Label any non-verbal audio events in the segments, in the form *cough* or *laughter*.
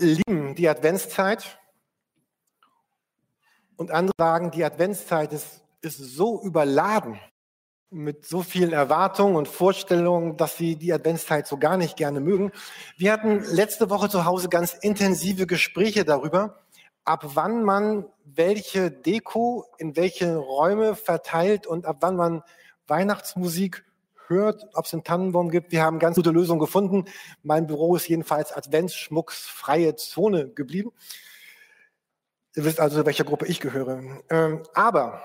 lieben die Adventszeit und andere sagen, die Adventszeit ist, ist so überladen mit so vielen Erwartungen und Vorstellungen, dass sie die Adventszeit so gar nicht gerne mögen. Wir hatten letzte Woche zu Hause ganz intensive Gespräche darüber, ab wann man welche Deko in welche Räume verteilt und ab wann man Weihnachtsmusik hört, ob es einen Tannenbaum gibt. Wir haben ganz gute Lösungen gefunden. Mein Büro ist jedenfalls adventsschmucksfreie Zone geblieben. Ihr wisst also, welcher Gruppe ich gehöre. Ähm, aber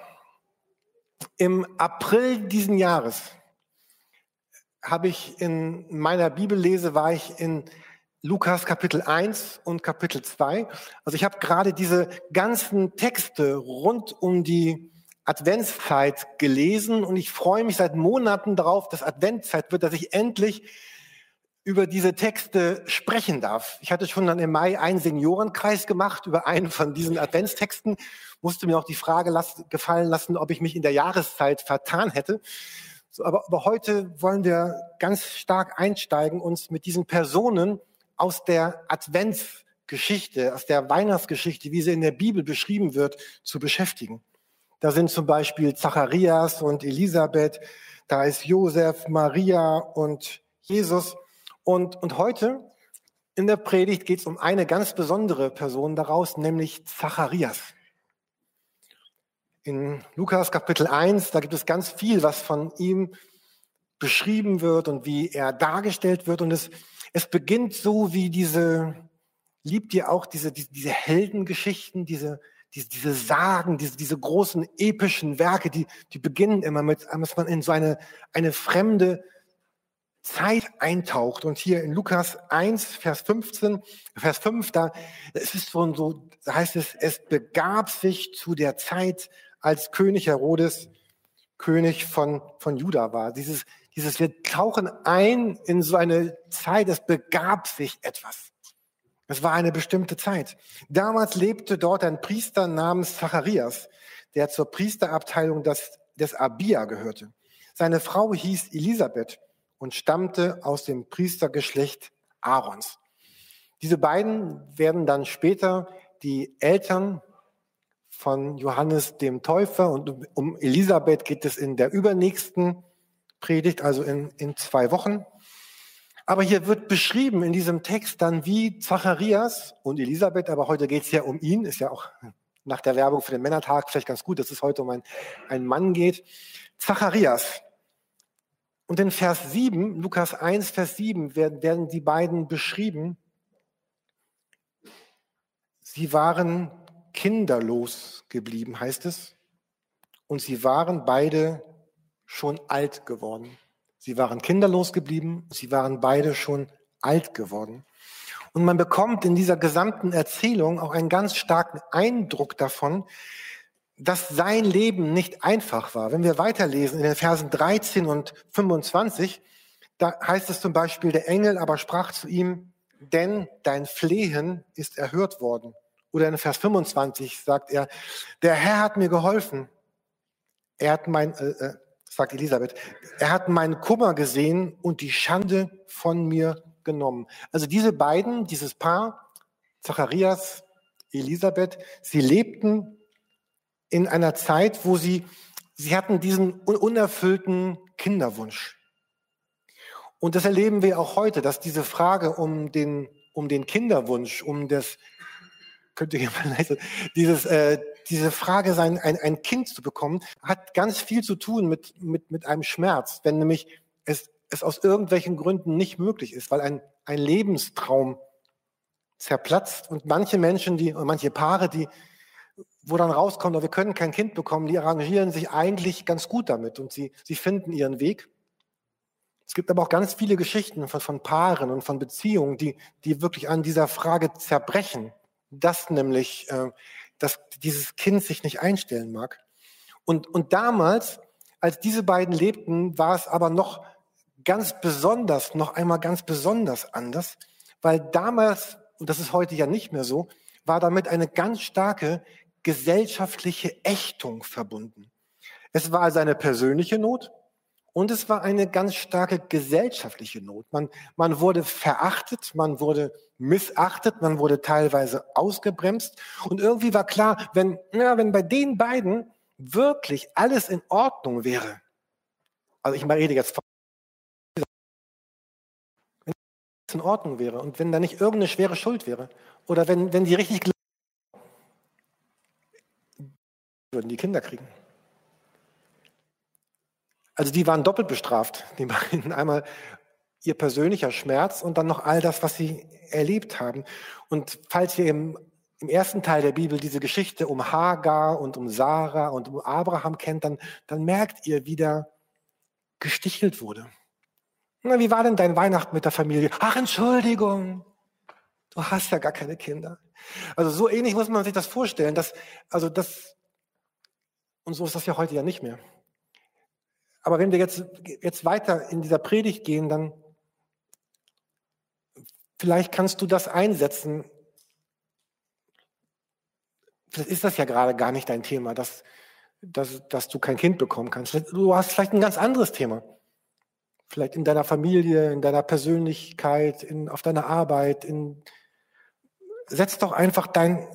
im April diesen Jahres habe ich in meiner Bibellese war ich in Lukas Kapitel 1 und Kapitel 2. Also ich habe gerade diese ganzen Texte rund um die Adventszeit gelesen und ich freue mich seit Monaten darauf, dass Adventszeit wird, dass ich endlich über diese Texte sprechen darf. Ich hatte schon dann im Mai einen Seniorenkreis gemacht über einen von diesen Adventstexten, musste mir auch die Frage lassen, gefallen lassen, ob ich mich in der Jahreszeit vertan hätte. So, aber, aber heute wollen wir ganz stark einsteigen, uns mit diesen Personen aus der Adventsgeschichte, aus der Weihnachtsgeschichte, wie sie in der Bibel beschrieben wird, zu beschäftigen. Da sind zum Beispiel Zacharias und Elisabeth, da ist Josef, Maria und Jesus. Und, und heute in der Predigt geht es um eine ganz besondere Person daraus, nämlich Zacharias. In Lukas Kapitel 1, da gibt es ganz viel, was von ihm beschrieben wird und wie er dargestellt wird. Und es, es beginnt so wie diese, liebt ihr auch diese, diese, diese Heldengeschichten, diese, diese, diese Sagen, diese, diese großen epischen Werke, die, die beginnen immer mit, dass man in so eine, eine fremde Zeit eintaucht. Und hier in Lukas 1, Vers 15, Vers 5, da es ist so, so da heißt es, es begab sich zu der Zeit, als König Herodes König von, von Juda war. Dieses, dieses, wir tauchen ein in so eine Zeit, es begab sich etwas. Es war eine bestimmte Zeit. Damals lebte dort ein Priester namens Zacharias, der zur Priesterabteilung des, des Abia gehörte. Seine Frau hieß Elisabeth und stammte aus dem Priestergeschlecht Aarons. Diese beiden werden dann später die Eltern von Johannes dem Täufer und um Elisabeth geht es in der übernächsten Predigt, also in, in zwei Wochen. Aber hier wird beschrieben in diesem Text dann, wie Zacharias und Elisabeth, aber heute geht es ja um ihn, ist ja auch nach der Werbung für den Männertag vielleicht ganz gut, dass es heute um einen, einen Mann geht. Zacharias. Und in Vers 7, Lukas 1, Vers 7, werden, werden die beiden beschrieben. Sie waren kinderlos geblieben, heißt es. Und sie waren beide schon alt geworden. Sie waren kinderlos geblieben, sie waren beide schon alt geworden. Und man bekommt in dieser gesamten Erzählung auch einen ganz starken Eindruck davon, dass sein Leben nicht einfach war. Wenn wir weiterlesen in den Versen 13 und 25, da heißt es zum Beispiel, der Engel aber sprach zu ihm, denn dein Flehen ist erhört worden. Oder in Vers 25 sagt er, der Herr hat mir geholfen. Er hat mein, äh, äh sagt Elisabeth, er hat meinen Kummer gesehen und die Schande von mir genommen. Also diese beiden, dieses Paar, Zacharias, Elisabeth, sie lebten in einer Zeit, wo sie, sie hatten diesen unerfüllten Kinderwunsch. Und das erleben wir auch heute, dass diese Frage um den, um den Kinderwunsch, um das, könnt ihr mal leise, dieses, äh, diese Frage, sein, ein, ein Kind zu bekommen, hat ganz viel zu tun mit, mit, mit einem Schmerz, wenn nämlich es, es aus irgendwelchen Gründen nicht möglich ist, weil ein, ein Lebenstraum zerplatzt und manche Menschen, die, manche Paare, die, wo dann rauskommt, oh, wir können kein Kind bekommen, die arrangieren sich eigentlich ganz gut damit und sie, sie finden ihren Weg. Es gibt aber auch ganz viele Geschichten von, von Paaren und von Beziehungen, die, die wirklich an dieser Frage zerbrechen, dass nämlich äh, dass dieses Kind sich nicht einstellen mag. Und, und damals, als diese beiden lebten, war es aber noch ganz besonders, noch einmal ganz besonders anders, weil damals, und das ist heute ja nicht mehr so, war damit eine ganz starke gesellschaftliche Ächtung verbunden. Es war also eine persönliche Not Und es war eine ganz starke gesellschaftliche Not. Man, man wurde verachtet, man wurde missachtet, man wurde teilweise ausgebremst. Und irgendwie war klar, wenn, ja, wenn bei den beiden wirklich alles in Ordnung wäre, also ich rede jetzt von wenn alles in Ordnung wäre und wenn da nicht irgendeine schwere Schuld wäre oder wenn, wenn die richtig würden die Kinder kriegen. Also die waren doppelt bestraft, die beiden. *laughs* Einmal ihr persönlicher Schmerz und dann noch all das, was sie erlebt haben. Und falls ihr im, im ersten Teil der Bibel diese Geschichte um Hagar und um Sarah und um Abraham kennt, dann, dann merkt ihr, wie da gestichelt wurde. Na, wie war denn dein Weihnachten mit der Familie? Ach, Entschuldigung, du hast ja gar keine Kinder. Also so ähnlich muss man sich das vorstellen, dass, also das, und so ist das ja heute ja nicht mehr. Aber wenn wir jetzt, jetzt weiter in dieser Predigt gehen, dann vielleicht kannst du das einsetzen. Vielleicht ist das ja gerade gar nicht dein Thema, dass, dass, dass du kein Kind bekommen kannst. Du hast vielleicht ein ganz anderes Thema. Vielleicht in deiner Familie, in deiner Persönlichkeit, in, auf deiner Arbeit. In, setz doch einfach dein,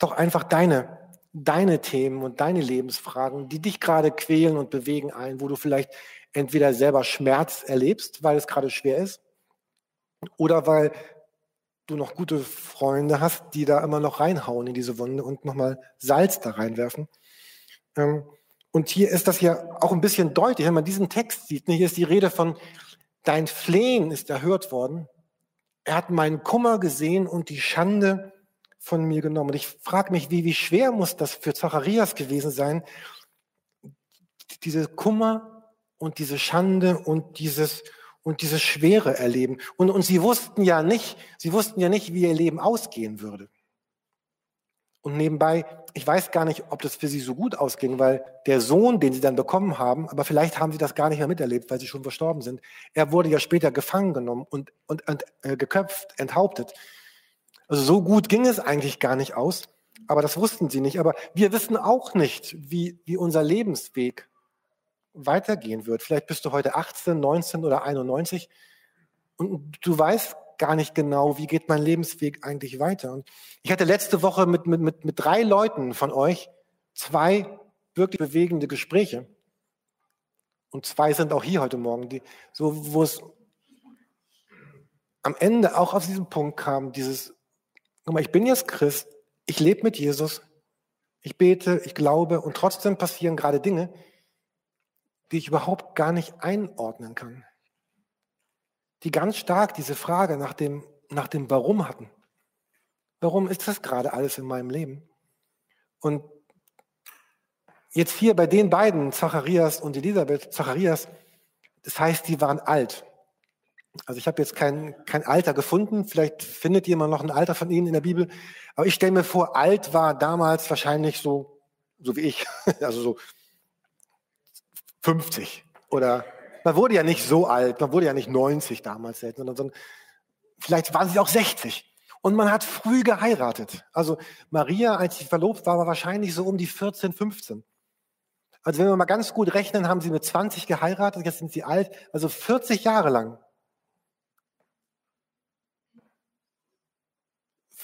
doch einfach deine deine Themen und deine Lebensfragen, die dich gerade quälen und bewegen ein, wo du vielleicht entweder selber Schmerz erlebst, weil es gerade schwer ist, oder weil du noch gute Freunde hast, die da immer noch reinhauen in diese Wunde und nochmal Salz da reinwerfen. Ähm, und hier ist das ja auch ein bisschen deutlich, wenn man diesen Text sieht. Ne, hier ist die Rede von, dein Flehen ist erhört worden. Er hat meinen Kummer gesehen und die Schande von mir genommen. Und ich frage mich, wie, wie schwer muss das für Zacharias gewesen sein, diese Kummer und diese Schande und dieses und diese Schwere erleben. Und, und sie wussten ja nicht, sie wussten ja nicht, wie ihr Leben ausgehen würde. Und nebenbei, ich weiß gar nicht, ob das für sie so gut ausging, weil der Sohn, den sie dann bekommen haben, aber vielleicht haben sie das gar nicht mehr miterlebt, weil sie schon verstorben sind. Er wurde ja später gefangen genommen und, und, und äh, geköpft, enthauptet. Also so gut ging es eigentlich gar nicht aus, aber das wussten sie nicht. Aber wir wissen auch nicht, wie, wie unser Lebensweg weitergehen wird. Vielleicht bist du heute 18, 19 oder 91 und du weißt gar nicht genau, wie geht mein Lebensweg eigentlich weiter. Und ich hatte letzte Woche mit, mit, mit, mit drei Leuten von euch zwei wirklich bewegende Gespräche. Und zwei sind auch hier heute Morgen, die, so, wo es am Ende auch auf diesen Punkt kam, dieses Guck mal, ich bin jetzt Christ, ich lebe mit Jesus, ich bete, ich glaube und trotzdem passieren gerade Dinge, die ich überhaupt gar nicht einordnen kann. Die ganz stark diese Frage nach dem, nach dem Warum hatten. Warum ist das gerade alles in meinem Leben? Und jetzt hier bei den beiden, Zacharias und Elisabeth, Zacharias, das heißt, die waren alt. Also ich habe jetzt kein, kein Alter gefunden. Vielleicht findet jemand noch ein Alter von Ihnen in der Bibel. Aber ich stelle mir vor, alt war damals wahrscheinlich so, so wie ich. *laughs* Also so 50. Oder man wurde ja nicht so alt, man wurde ja nicht 90 damals, sondern, sondern vielleicht waren sie auch 60. Und man hat früh geheiratet. Also Maria, als sie verlobt war, war wahrscheinlich so um die 14, 15. Also wenn wir mal ganz gut rechnen, haben sie mit 20 geheiratet, jetzt sind sie alt, also 40 Jahre lang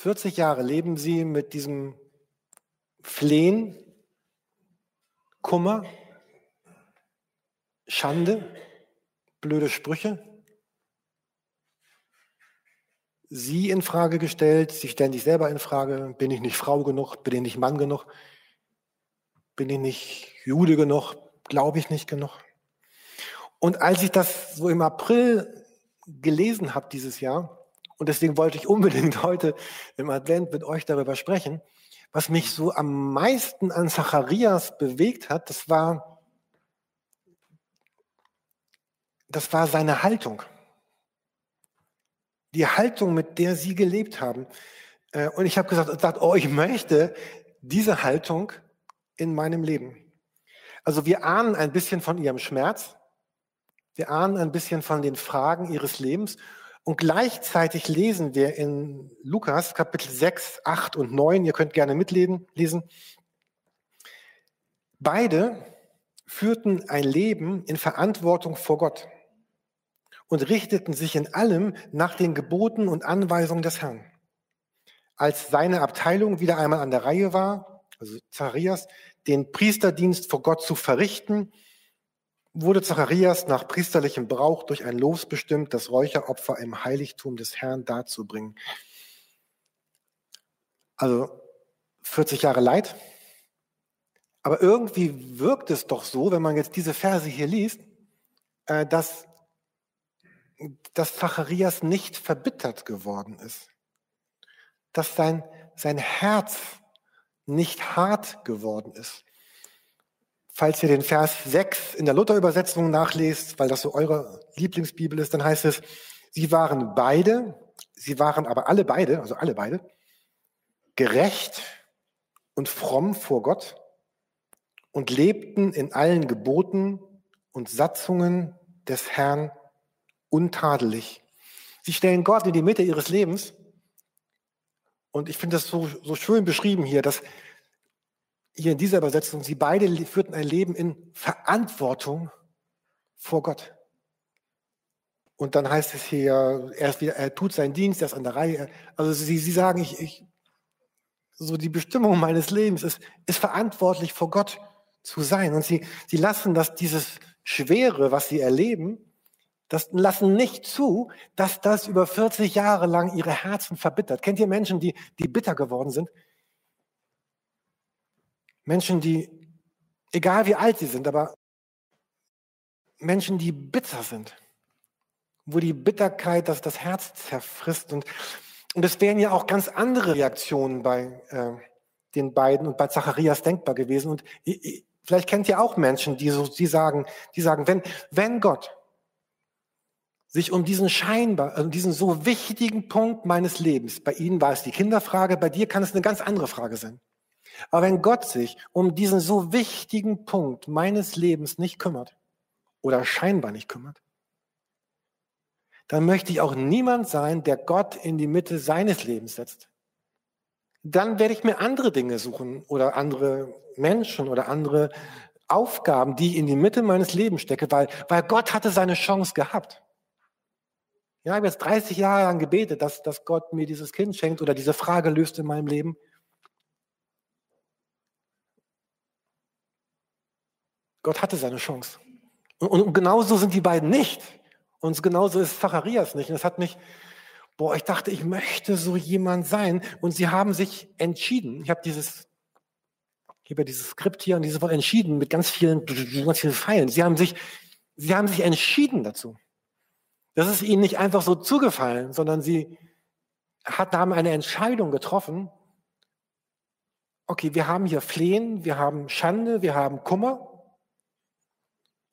40 Jahre leben sie mit diesem Flehen, Kummer, Schande, blöde Sprüche. Sie in Frage gestellt, sie stellen sich selber in Frage. Bin ich nicht Frau genug? Bin ich nicht Mann genug? Bin ich nicht Jude genug? Glaube ich nicht genug? Und als ich das so im April gelesen habe dieses Jahr, und deswegen wollte ich unbedingt heute im Advent mit euch darüber sprechen. Was mich so am meisten an Zacharias bewegt hat, das war, das war seine Haltung. Die Haltung, mit der sie gelebt haben. Äh, und ich habe gesagt, oh, ich möchte diese Haltung in meinem Leben. Also wir ahnen ein bisschen von ihrem Schmerz. Wir ahnen ein bisschen von den Fragen ihres Lebens. Und gleichzeitig lesen wir in Lukas Kapitel 6, 8 und 9, ihr könnt gerne mitlesen, lesen. Beide führten ein Leben in Verantwortung vor Gott und richteten sich in allem nach den Geboten und Anweisungen des Herrn. Als seine Abteilung wieder einmal an der Reihe war, also Zacharias, den Priesterdienst vor Gott zu verrichten, wurde Zacharias nach priesterlichem Brauch durch ein Los bestimmt, das Räucheropfer im Heiligtum des Herrn darzubringen. Also 40 Jahre Leid. Aber irgendwie wirkt es doch so, wenn man jetzt diese Verse hier liest, äh, dass dass Zacharias nicht verbittert geworden ist, dass sein, sein Herz nicht hart geworden ist. Falls ihr den Vers 6 in der Luther-Übersetzung nachlest, weil das so eure Lieblingsbibel ist, dann heißt es, sie waren beide, sie waren aber alle beide, also alle beide, gerecht und fromm vor Gott und lebten in allen Geboten und Satzungen des Herrn untadelig. Sie stellen Gott in die Mitte ihres Lebens. Und ich finde das so, so schön beschrieben hier, dass hier in dieser Übersetzung, sie beide führten ein Leben in Verantwortung vor Gott. Und dann heißt es hier, er, ist wieder, er tut seinen Dienst, er ist an der Reihe. Also sie, sie sagen, ich, ich, so die Bestimmung meines Lebens ist, ist verantwortlich vor Gott zu sein. Und sie, sie lassen das, dieses Schwere, was sie erleben, das lassen nicht zu, dass das über 40 Jahre lang ihre Herzen verbittert. Kennt ihr Menschen, die, die bitter geworden sind? Menschen, die, egal wie alt sie sind, aber Menschen, die bitter sind, wo die Bitterkeit das, das Herz zerfrisst. Und, und es wären ja auch ganz andere Reaktionen bei äh, den beiden und bei Zacharias denkbar gewesen. Und ich, ich, vielleicht kennt ihr auch Menschen, die so, die sagen, die sagen, wenn, wenn Gott sich um diesen scheinbar, um diesen so wichtigen Punkt meines Lebens, bei Ihnen war es die Kinderfrage, bei dir kann es eine ganz andere Frage sein. Aber wenn Gott sich um diesen so wichtigen Punkt meines Lebens nicht kümmert oder scheinbar nicht kümmert, dann möchte ich auch niemand sein, der Gott in die Mitte seines Lebens setzt. Dann werde ich mir andere Dinge suchen oder andere Menschen oder andere Aufgaben, die ich in die Mitte meines Lebens stecke, weil, weil Gott hatte seine Chance gehabt. Ja, ich habe jetzt 30 Jahre lang gebetet, dass, dass Gott mir dieses Kind schenkt oder diese Frage löst in meinem Leben. Gott hatte seine Chance. Und, und genauso sind die beiden nicht. Und genauso ist Zacharias nicht. Und das hat mich, boah, ich dachte, ich möchte so jemand sein. Und sie haben sich entschieden. Ich habe dieses, ich habe ja dieses Skript hier und dieses Wort entschieden mit ganz vielen, ganz vielen Pfeilen. Sie haben sich, sie haben sich entschieden dazu. Das ist ihnen nicht einfach so zugefallen, sondern sie hat, haben eine Entscheidung getroffen. Okay, wir haben hier Flehen, wir haben Schande, wir haben Kummer.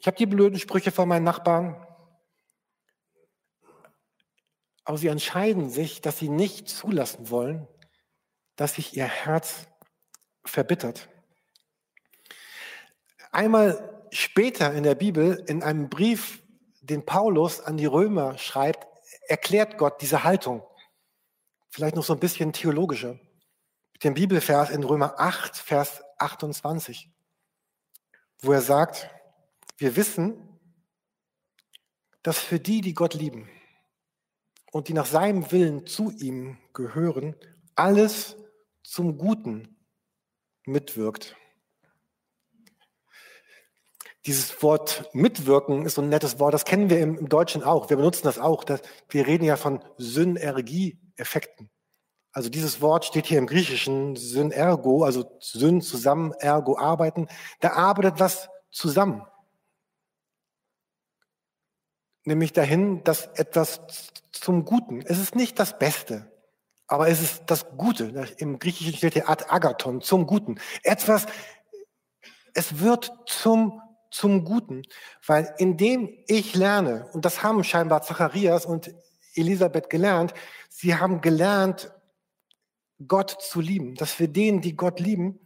Ich habe die blöden Sprüche von meinen Nachbarn. Aber sie entscheiden sich, dass sie nicht zulassen wollen, dass sich ihr Herz verbittert. Einmal später in der Bibel, in einem Brief den Paulus an die Römer schreibt, erklärt Gott diese Haltung. Vielleicht noch so ein bisschen theologischer. Mit dem Bibelvers in Römer 8, Vers 28, wo er sagt, wir wissen, dass für die, die Gott lieben und die nach seinem Willen zu ihm gehören, alles zum Guten mitwirkt. Dieses Wort mitwirken ist so ein nettes Wort, das kennen wir im, Deutschen auch. Wir benutzen das auch. Das, wir reden ja von Synergieeffekten. Also dieses Wort steht hier im Griechischen Synergo, also Syn zusammen, ergo arbeiten. Da arbeitet was zusammen. Nämlich dahin, dass etwas zum Guten. Es ist nicht das Beste, aber es ist das Gute. Im Griechischen steht hier ad agathon, zum Guten. Etwas, es wird zum zum Guten. Weil indem ich lerne, und das haben scheinbar Zacharias und Elisabeth gelernt, sie haben gelernt, Gott zu lieben. Dass wir denen, die Gott lieben,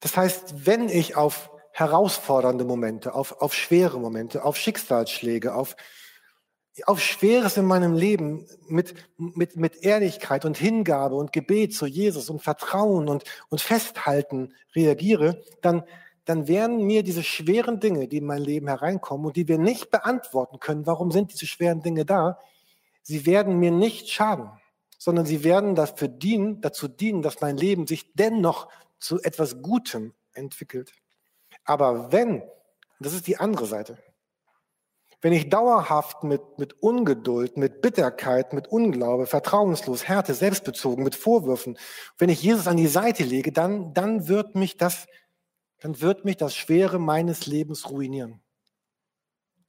das heißt, wenn ich auf herausfordernde Momente, auf, auf schwere Momente, auf Schicksalsschläge, auf, auf Schweres in meinem Leben mit, mit, mit Ehrlichkeit und Hingabe und Gebet zu Jesus und Vertrauen und, und Festhalten reagiere, dann, dann werden mir diese schweren Dinge, die in mein Leben hereinkommen und die wir nicht beantworten können, warum sind diese schweren Dinge da, sie werden mir nicht schaden, sondern sie werden dafür dienen, dazu dienen, dass mein Leben sich dennoch zu etwas Gutem entwickelt. Aber wenn, das ist die andere Seite, wenn ich dauerhaft mit, mit Ungeduld, mit Bitterkeit, mit Unglaube, vertrauenslos, Härte, selbstbezogen, mit Vorwürfen, wenn ich Jesus an die Seite lege, dann, dann wird mich das, dann wird mich das Schwere meines Lebens ruinieren.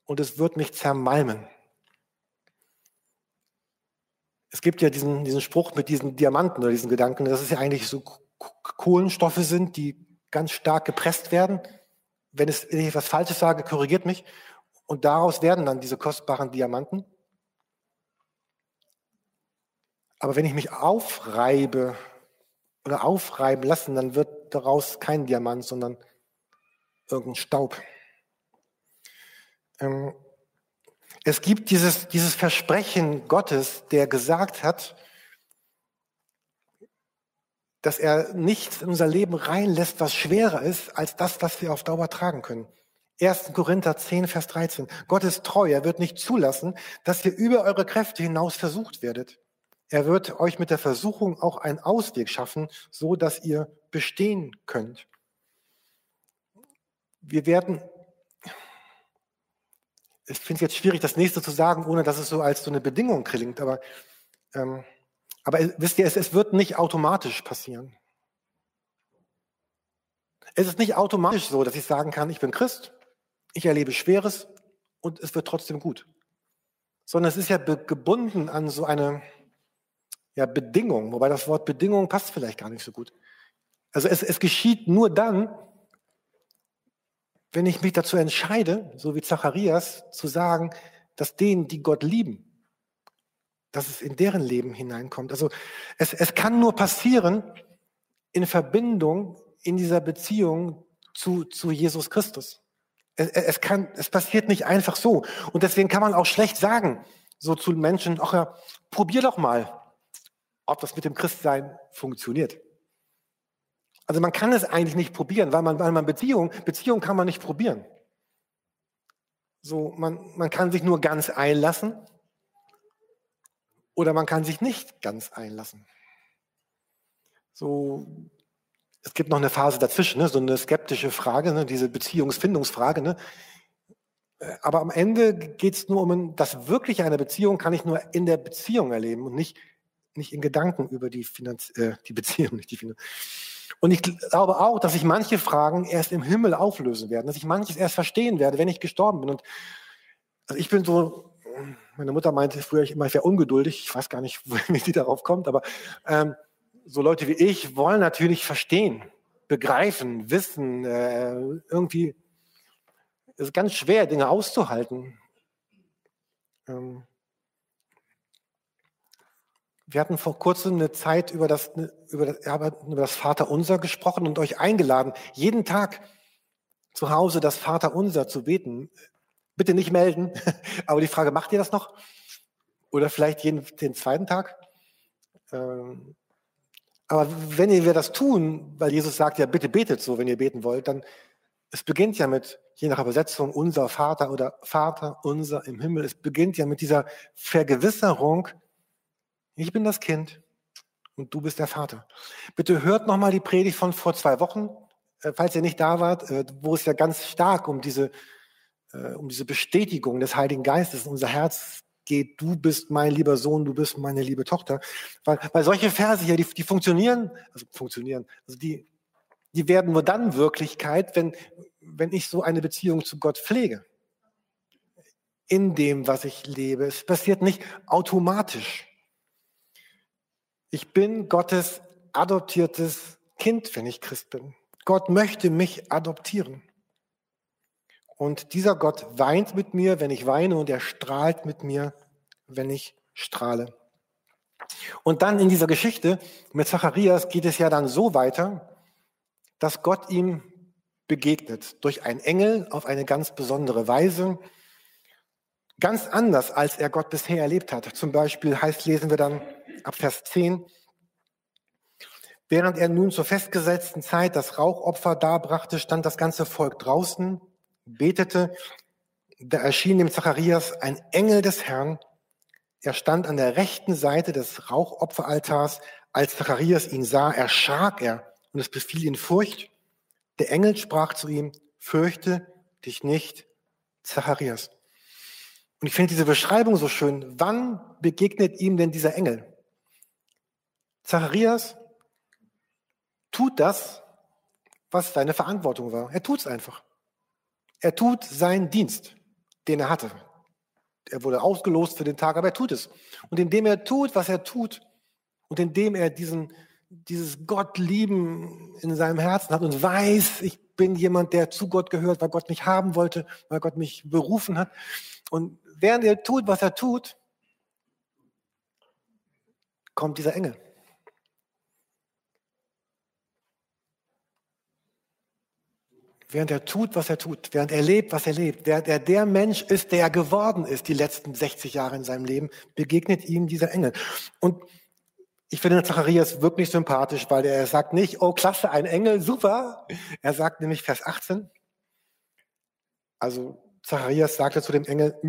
Und es wird mich zermalmen. Es gibt ja diesen, diesen Spruch mit diesen Diamanten oder diesen Gedanken, dass es ja eigentlich so Kohlenstoffe sind, die ganz stark gepresst werden. Wenn, es, wenn ich etwas Falsches sage, korrigiert mich. Und daraus werden dann diese kostbaren Diamanten. Aber wenn ich mich aufreibe oder aufreiben lassen, dann wird daraus kein Diamant, sondern irgendein Staub. Ähm, es gibt dieses, dieses Versprechen Gottes, der gesagt hat, dass er nichts in unser Leben reinlässt, was schwerer ist als das, was wir auf Dauer tragen können. 1. Korinther 10, Vers 13. Gott ist treu. Er wird nicht zulassen, dass ihr über eure Kräfte hinaus versucht werdet. Er wird euch mit der Versuchung auch einen Ausweg schaffen, so dass ihr bestehen könnt. Wir werden, ich finde es jetzt schwierig, das nächste zu sagen, ohne dass es so als so eine Bedingung klingt, aber, ähm, aber wisst ihr, es, es wird nicht automatisch passieren. Es ist nicht automatisch so, dass ich sagen kann, ich bin Christ ich erlebe Schweres und es wird trotzdem gut. Sondern es ist ja gebunden an so eine ja, Bedingung, wobei das Wort Bedingung passt vielleicht gar nicht so gut. Also es, es geschieht nur dann, wenn ich mich dazu entscheide, so wie Zacharias, zu sagen, dass denen, die Gott lieben, dass es in deren Leben hineinkommt. Also es, es kann nur passieren in Verbindung in dieser Beziehung zu, zu Jesus Christus. Es, kann, es passiert nicht einfach so. Und deswegen kann man auch schlecht sagen, so zu Menschen, ach ja, probier doch mal, ob das mit dem Christsein funktioniert. Also man kann es eigentlich nicht probieren, weil man, weil man Beziehung, Beziehung kann man nicht probieren. So, man, man kann sich nur ganz einlassen oder man kann sich nicht ganz einlassen. So, es gibt noch eine Phase dazwischen, ne? so eine skeptische Frage, ne? diese Beziehungsfindungsfrage. Ne? Äh, aber am Ende geht es nur um das wirkliche einer Beziehung kann ich nur in der Beziehung erleben und nicht, nicht in Gedanken über die, Finanz äh, die Beziehung, *laughs* nicht die Finanz. Und ich glaube auch, dass sich manche Fragen erst im Himmel auflösen werden, dass ich manches erst verstehen werde, wenn ich gestorben bin. Und also ich bin so, meine Mutter meinte früher, ich immer sehr ungeduldig. Ich weiß gar nicht, *laughs* wie sie darauf kommt, aber ähm, so Leute wie ich wollen natürlich verstehen, begreifen, wissen, äh, irgendwie es ganz schwer, Dinge auszuhalten. Ähm, wir hatten vor kurzem eine Zeit über das, über das, über das Vaterunser gesprochen und euch eingeladen, jeden Tag zu Hause das Vaterunser zu beten. Bitte nicht melden, *laughs* aber die Frage, macht ihr das noch? Oder vielleicht jeden, den zweiten Tag? Ähm, aber wenn wir das tun, weil Jesus sagt ja, bitte betet so, wenn ihr beten wollt, dann es beginnt ja mit, je nach Übersetzung, unser Vater oder Vater unser im Himmel. Es beginnt ja mit dieser Vergewisserung, ich bin das Kind und du bist der Vater. Bitte hört nochmal die Predigt von vor zwei Wochen, äh, falls ihr nicht da wart, äh, wo es ja ganz stark um diese, äh, um diese Bestätigung des Heiligen Geistes in unser Herz geht, du bist mein lieber Sohn, du bist meine liebe Tochter. Weil, weil solche Verse hier, die, die funktionieren, also funktionieren, also die, die werden nur dann Wirklichkeit, wenn, wenn ich so eine Beziehung zu Gott pflege. In dem, was ich lebe. Es passiert nicht automatisch. Ich bin Gottes adoptiertes Kind, wenn ich Christ bin. Gott möchte mich adoptieren. Und dieser Gott weint mit mir, wenn ich weine, und er strahlt mit mir, wenn ich strahle. Und dann in dieser Geschichte mit Zacharias geht es ja dann so weiter, dass Gott ihm begegnet durch einen Engel auf eine ganz besondere Weise. Ganz anders, als er Gott bisher erlebt hat. Zum Beispiel heißt, lesen wir dann ab Vers 10, Während er nun zur festgesetzten Zeit das Rauchopfer darbrachte, stand das ganze Volk draußen, betete. Da erschien dem Zacharias ein Engel des Herrn. Er stand an der rechten Seite des Rauchopferaltars. Als Zacharias ihn sah, erschrak er und es befiel ihn Furcht. Der Engel sprach zu ihm, fürchte dich nicht, Zacharias. Und ich finde diese Beschreibung so schön. Wann begegnet ihm denn dieser Engel? Zacharias tut das, was seine Verantwortung war. Er tut es einfach. Er tut seinen Dienst, den er hatte. Er wurde ausgelost für den Tag, aber er tut es. Und indem er tut, was er tut, und indem er diesen, dieses Gottlieben in seinem Herzen hat und weiß, ich bin jemand, der zu Gott gehört, weil Gott mich haben wollte, weil Gott mich berufen hat. Und während er tut, was er tut, kommt dieser Engel. Während er tut, was er tut, während er lebt, was er lebt, während er der Mensch ist, der er geworden ist, die letzten 60 Jahre in seinem Leben, begegnet ihm dieser Engel. Und ich finde Zacharias wirklich sympathisch, weil er sagt nicht, oh klasse, ein Engel, super. Er sagt nämlich Vers 18, also Zacharias sagte zu dem Engel,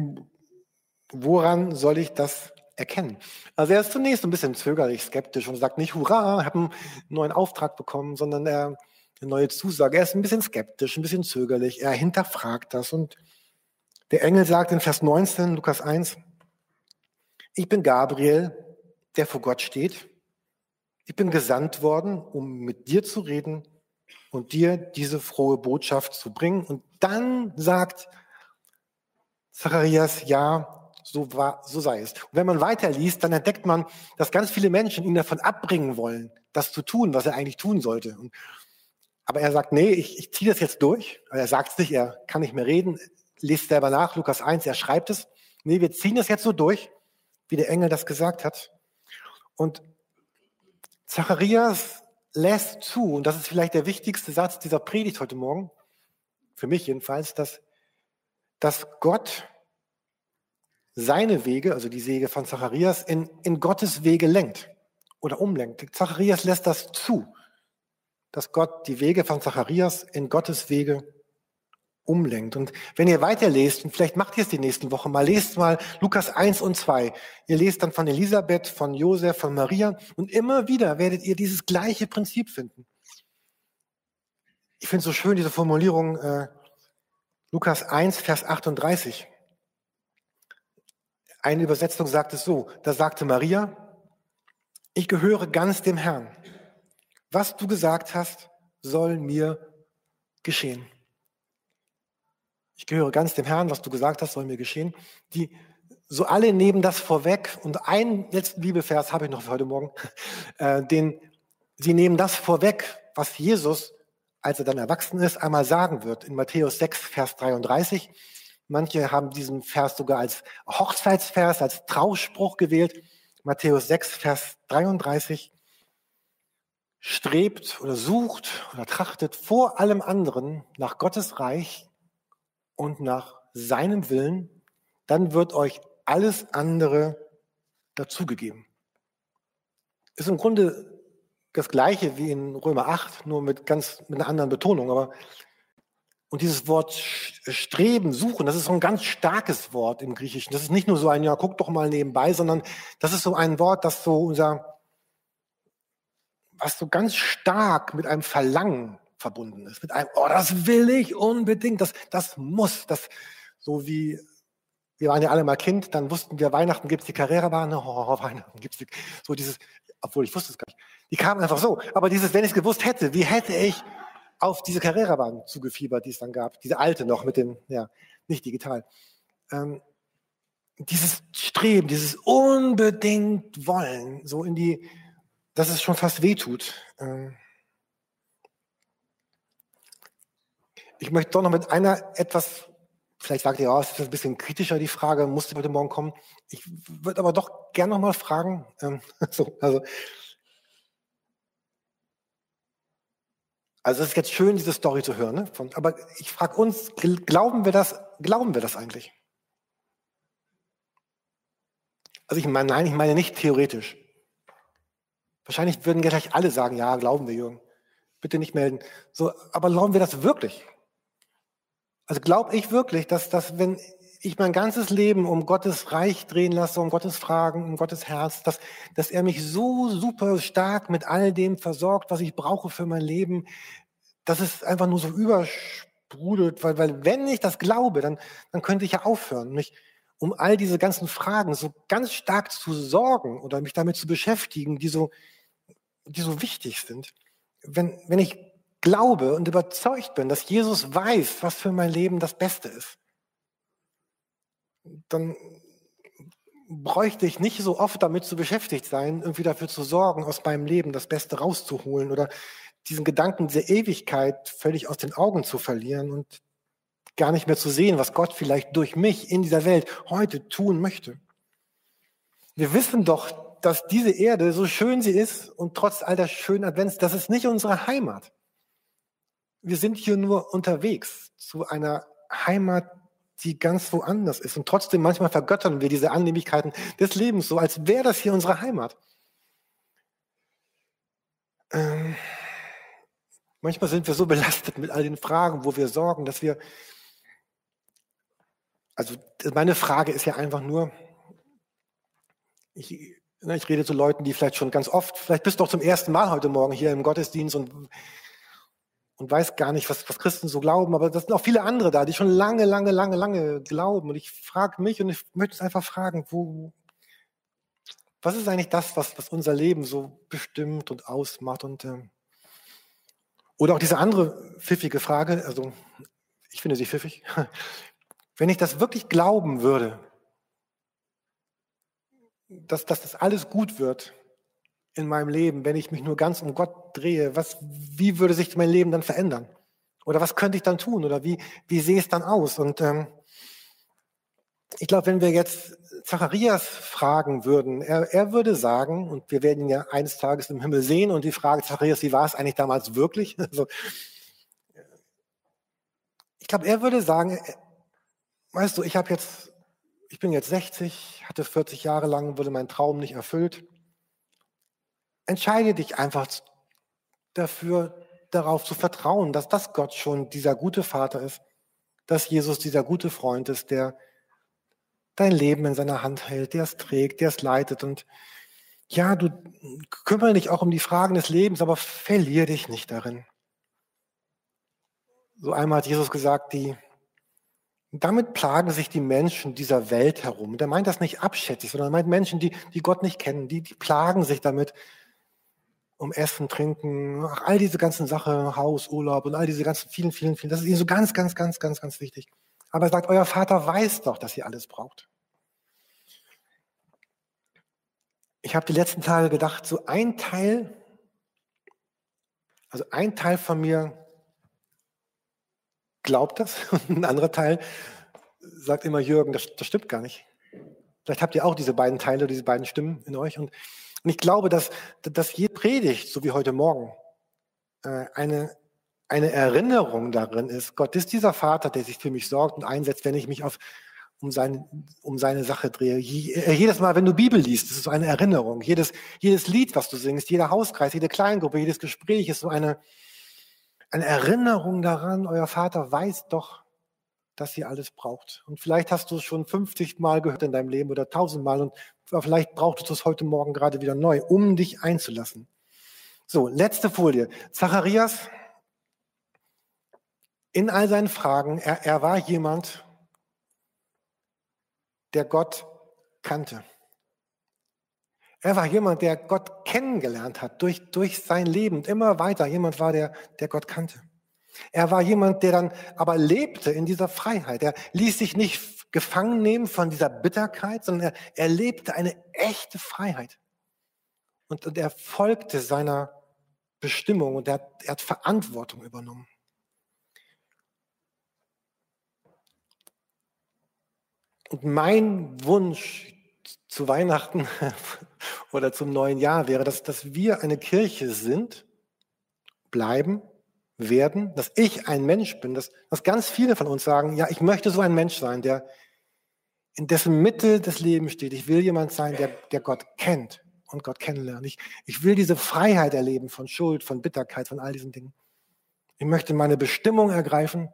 woran soll ich das erkennen? Also er ist zunächst ein bisschen zögerlich, skeptisch und sagt nicht, hurra, ich habe einen neuen Auftrag bekommen, sondern er eine neue Zusage. Er ist ein bisschen skeptisch, ein bisschen zögerlich. Er hinterfragt das. Und der Engel sagt in Vers 19, Lukas 1, ich bin Gabriel, der vor Gott steht. Ich bin gesandt worden, um mit dir zu reden und dir diese frohe Botschaft zu bringen. Und dann sagt Zacharias, ja, so, war, so sei es. Und wenn man weiterliest, dann entdeckt man, dass ganz viele Menschen ihn davon abbringen wollen, das zu tun, was er eigentlich tun sollte. Und aber er sagt, nee, ich, ich ziehe das jetzt durch. Er sagt es nicht, er kann nicht mehr reden. Lest selber nach, Lukas 1, er schreibt es. Nee, wir ziehen das jetzt so durch, wie der Engel das gesagt hat. Und Zacharias lässt zu, und das ist vielleicht der wichtigste Satz dieser Predigt heute Morgen, für mich jedenfalls, dass, dass Gott seine Wege, also die Wege von Zacharias, in, in Gottes Wege lenkt oder umlenkt. Zacharias lässt das zu dass Gott die Wege von Zacharias in Gottes Wege umlenkt. Und wenn ihr weiterlest, und vielleicht macht ihr es die nächsten Wochen mal, lest mal Lukas 1 und 2. Ihr lest dann von Elisabeth, von Josef, von Maria und immer wieder werdet ihr dieses gleiche Prinzip finden. Ich finde es so schön, diese Formulierung äh, Lukas 1, Vers 38. Eine Übersetzung sagt es so, da sagte Maria, ich gehöre ganz dem Herrn was du gesagt hast, soll mir geschehen. Ich gehöre ganz dem Herrn, was du gesagt hast, soll mir geschehen. Die so alle nehmen das vorweg und einen letzten Bibelvers habe ich noch für heute Morgen, *laughs* äh, den sie nehmen das vorweg, was Jesus, als er dann erwachsen ist, einmal sagen wird in Matthäus 6, Vers 33. Manche haben diesen Vers sogar als Hochzeitsvers, als Trauspruch gewählt. Matthäus 6, Vers 33 strebt oder sucht oder trachtet vor allem anderen nach Gottes Reich und nach seinem Willen, dann wird euch alles andere dazugegeben. Ist im Grunde das Gleiche wie in Römer 8, nur mit ganz, mit einer anderen Betonung. Aber, und dieses Wort streben, suchen, das ist so ein ganz starkes Wort im Griechischen. Das ist nicht nur so ein, ja, guck doch mal nebenbei, sondern das ist so ein Wort, das so unser, was so ganz stark mit einem Verlangen verbunden ist. Mit einem, oh, das will ich unbedingt, das, das muss, das, so wie, wir waren ja alle mal Kind, dann wussten wir, Weihnachten gibt's die Carrera-Bahn, *laughs* oh, Weihnachten gibt's die, so dieses, obwohl ich wusste es gar nicht. Die kamen einfach so. Aber dieses, wenn ich es gewusst hätte, wie hätte ich auf diese Carrera-Bahn zugefiebert, die es dann gab? Diese alte noch mit dem, ja, nicht digital. Ähm, dieses Streben, dieses unbedingt Wollen, so in die, dass es schon fast wehtut. Ähm, ich möchte doch noch mit einer etwas, vielleicht sagt ihr, ja, es ist ein bisschen kritischer die Frage, musste heute Morgen kommen. Ich würde aber doch gerne noch mal fragen. Ähm, *laughs* so, also, also es ist jetzt schön, diese Story zu hören. Ne? Von, aber ich frage uns, glauben wir das? Glauben wir das eigentlich? Also ich meine, nein, ich meine nicht theoretisch. Wahrscheinlich würden gleich alle sagen, ja, glauben wir, Jürgen. Bitte nicht melden. So, aber glauben wir das wirklich? Also glaube ich wirklich, dass, dass wenn ich mein ganzes Leben um Gottes Reich drehen lasse, um Gottes Fragen, um Gottes Herz, dass, dass er mich so super stark mit all dem versorgt, was ich brauche für mein Leben, dass es einfach nur so übersprudelt, weil, weil wenn ich das glaube, dann, dann könnte ich ja aufhören, mich um all diese ganzen Fragen so ganz stark zu sorgen oder mich damit zu beschäftigen, die so, die so wichtig sind. Wenn, wenn ich glaube und überzeugt bin, dass Jesus weiß, was für mein Leben das Beste ist, dann bräuchte ich nicht so oft damit zu beschäftigt sein, irgendwie dafür zu sorgen, aus meinem Leben das Beste rauszuholen oder diesen Gedanken der Ewigkeit völlig aus den Augen zu verlieren und gar nicht mehr zu sehen, was Gott vielleicht durch mich in dieser Welt heute tun möchte. Wir wissen doch, dass diese Erde, so schön sie ist und trotz all der schönen Advents, das ist nicht unsere Heimat. Wir sind hier nur unterwegs zu einer Heimat, die ganz woanders ist. Und trotzdem manchmal vergöttern wir diese Annehmlichkeiten des Lebens, so als wäre das hier unsere Heimat. Ähm, manchmal sind wir so belastet mit all den Fragen, wo wir sorgen, dass wir, also meine Frage ist ja einfach nur, ich, ich rede zu Leuten, die vielleicht schon ganz oft, vielleicht bist du auch zum ersten Mal heute Morgen hier im Gottesdienst und und weiß gar nicht, was, was Christen so glauben, aber das sind auch viele andere da, die schon lange, lange, lange, lange glauben. Und ich frage mich und ich möchte es einfach fragen, wo, was ist eigentlich das, was, was unser Leben so bestimmt und ausmacht? Und, äh, oder auch diese andere pfiffige Frage, also ich finde sie pfiffig, *laughs* wenn ich das wirklich glauben würde, dass, dass das alles gut wird, in meinem Leben, wenn ich mich nur ganz um Gott drehe? Was, wie würde sich mein Leben dann verändern? Oder was könnte ich dann tun? Oder wie, wie sehe es dann aus? Und ähm, ich glaube, wenn wir jetzt Zacharias fragen würden, er, er würde sagen, und wir werden ihn ja eines Tages im Himmel sehen, und die Frage, Zacharias, wie war es eigentlich damals wirklich? *laughs* Also, ich glaube, er würde sagen, äh, weißt du, ich habe jetzt, ich bin jetzt 60, hatte 40 Jahre lang, wurde mein Traum nicht erfüllt. Entscheide dich einfach dafür, darauf zu vertrauen, dass das Gott schon dieser gute Vater ist, dass Jesus dieser gute Freund ist, der dein Leben in seiner Hand hält, der es trägt, der es leitet. Und ja, du kümmere dich auch um die Fragen des Lebens, aber verlier dich nicht darin. So einmal hat Jesus gesagt, die, damit plagen sich die Menschen dieser Welt herum. Der meint das nicht abschätzig, sondern er meint Menschen, die, die Gott nicht kennen, die, die plagen sich damit, um Essen, Trinken, all diese ganzen Sachen, Haus, Urlaub und all diese ganzen vielen, vielen, vielen. Das ist ihnen so ganz, ganz, ganz, ganz, ganz wichtig. Aber er sagt, euer Vater weiß doch, dass ihr alles braucht. Ich habe die letzten Tage gedacht, so ein Teil, also ein Teil von mir glaubt das *laughs* und ein anderer Teil sagt immer, Jürgen, das, das stimmt gar nicht. Vielleicht habt ihr auch diese beiden Teile, diese beiden Stimmen in euch. Und und ich glaube, dass, dass jede Predigt, so wie heute Morgen, äh, eine, eine Erinnerung darin ist. Gott ist dieser Vater, der sich für mich sorgt und einsetzt, wenn ich mich auf, um, sein, um seine Sache drehe. Äh, jedes Mal, wenn du Bibel liest, ist es so eine Erinnerung. Jedes, jedes Lied, was du singst, jeder Hauskreis, jede Kleingruppe, jedes Gespräch ist so eine, eine Erinnerung daran, euer Vater weiß doch, dass ihr alles braucht. Und vielleicht hast du es schon 50 Mal gehört in deinem Leben oder 1000 Mal und vielleicht brauchtest du es heute Morgen gerade wieder neu, um dich einzulassen. So, letzte Folie. Zacharias, in all seinen Fragen, er, er war jemand, der Gott kannte. Er war jemand, der Gott kennengelernt hat durch, durch sein Leben und immer weiter jemand war, der, der Gott kannte. Er war jemand, der dann aber lebte in dieser Freiheit. Er ließ sich nicht gefangen nehmen von dieser Bitterkeit, sondern er, er lebte eine echte Freiheit. Und, und er folgte seiner Bestimmung und er er hat Verantwortung übernommen. Und mein Wunsch zu Weihnachten *laughs* oder zum neuen Jahr wäre, dass, dass wir eine Kirche sind, bleiben, werden, dass ich ein Mensch bin, dass, dass ganz viele von uns sagen, ja, ich möchte so ein Mensch sein, der in dessen Mitte des Lebens steht. Ich will jemand sein, der, der Gott kennt und Gott kennenlernen. Ich, ich will diese Freiheit erleben von Schuld, von Bitterkeit, von all diesen Dingen. Ich möchte meine Bestimmung ergreifen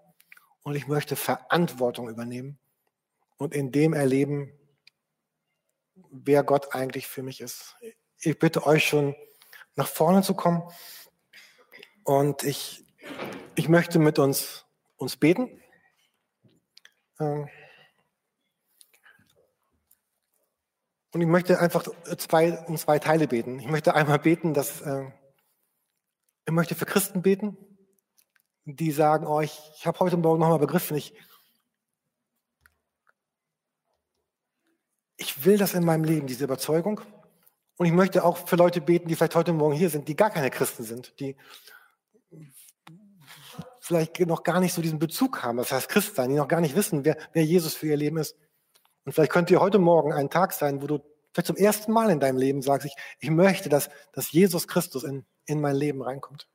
und ich möchte Verantwortung übernehmen und in dem erleben, wer Gott eigentlich für mich ist. Ich bitte euch schon nach vorne zu kommen und ich, ich möchte mit uns, uns beten. Ähm, Und ich möchte einfach zwei, um zwei Teile beten. Ich möchte einmal beten, dass äh, ich möchte für Christen beten, die sagen, oh, ich, ich habe heute Morgen nochmal begriffen, ich, ich will das in meinem Leben, diese Überzeugung. Und ich möchte auch für Leute beten, die vielleicht heute Morgen hier sind, die gar keine Christen sind, die vielleicht noch gar nicht so diesen Bezug haben, das heißt Christ sein, die noch gar nicht wissen, wer, wer Jesus für ihr Leben ist. Und vielleicht könnte dir heute Morgen ein Tag sein, wo du vielleicht zum ersten Mal in deinem Leben sagst, ich, ich möchte, dass, dass Jesus Christus in, in mein Leben reinkommt.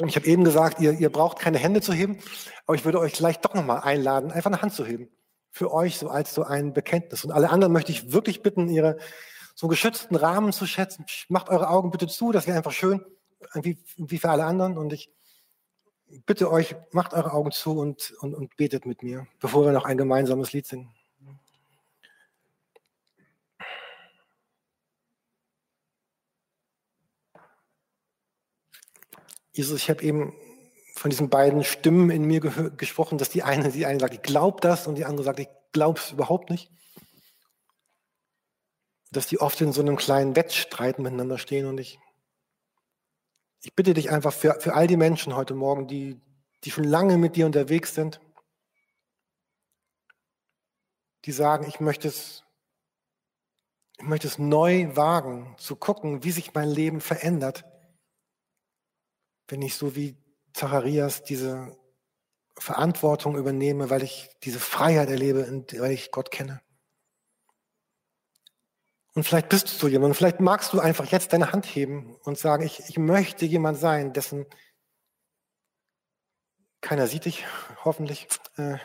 Und ich habe eben gesagt, ihr, ihr braucht keine Hände zu heben, aber ich würde euch gleich doch nochmal einladen, einfach eine Hand zu heben. Für euch so als so ein Bekenntnis. Und alle anderen möchte ich wirklich bitten, ihre so geschützten Rahmen zu schätzen. Macht eure Augen bitte zu, das wäre einfach schön, wie, für alle anderen. Und ich bitte euch, macht eure Augen zu und, und, und betet mit mir, bevor wir noch ein gemeinsames Lied singen. Jesus, ich habe eben von diesen beiden Stimmen in mir gesprochen, dass die eine, die eine sagt, ich glaube das und die andere sagt, ich glaube es überhaupt nicht. Dass die oft in so einem kleinen Wettstreit miteinander stehen und ich ich bitte dich einfach für, für all die Menschen heute Morgen, die, die schon lange mit dir unterwegs sind, die sagen, ich möchte es, ich möchte es neu wagen, zu gucken, wie sich mein Leben verändert, wenn ich so wie Zacharias diese Verantwortung übernehme, weil ich diese Freiheit erlebe, weil ich Gott kenne. Und vielleicht bist du so jemand, vielleicht magst du einfach jetzt deine Hand heben und sagen, ich, ich möchte jemand sein, dessen keiner sieht dich, hoffentlich. Äh,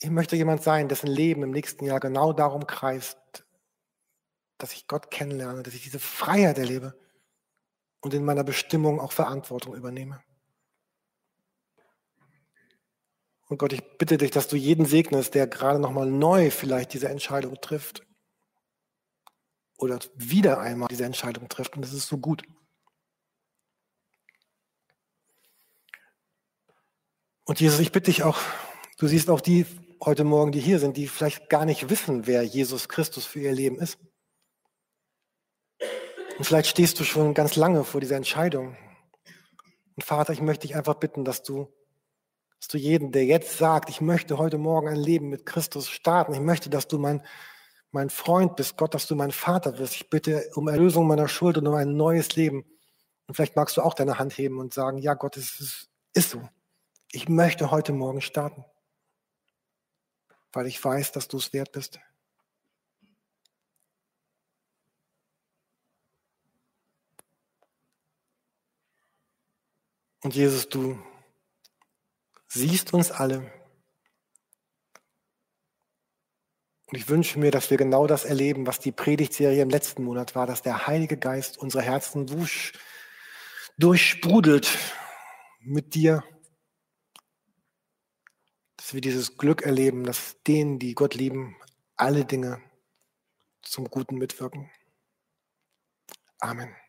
ich möchte jemand sein, dessen Leben im nächsten Jahr genau darum kreist, dass ich Gott kennenlerne, dass ich diese Freiheit erlebe und in meiner Bestimmung auch Verantwortung übernehme. Und Gott, ich bitte dich, dass du jeden segnest, der gerade nochmal neu vielleicht diese Entscheidung trifft oder wieder einmal diese Entscheidung trifft. Und das ist so gut. Und Jesus, ich bitte dich auch, du siehst auch die heute Morgen, die hier sind, die vielleicht gar nicht wissen, wer Jesus Christus für ihr Leben ist. Und vielleicht stehst du schon ganz lange vor dieser Entscheidung. Und Vater, ich möchte dich einfach bitten, dass du, dass du jeden, der jetzt sagt, ich möchte heute Morgen ein Leben mit Christus starten, ich möchte, dass du mein mein Freund bist, Gott, dass du mein Vater wirst. Ich bitte um Erlösung meiner Schuld und um ein neues Leben. Und vielleicht magst du auch deine Hand heben und sagen, ja Gott, es ist, ist so. Ich möchte heute Morgen starten, weil ich weiß, dass du es wert bist. Und Jesus, du siehst uns alle. Und ich wünsche mir, dass wir genau das erleben, was die Predigtserie im letzten Monat war, dass der Heilige Geist unsere Herzen durch, durchsprudelt mit dir, dass wir dieses Glück erleben, dass denen, die Gott lieben, alle Dinge zum Guten mitwirken. Amen.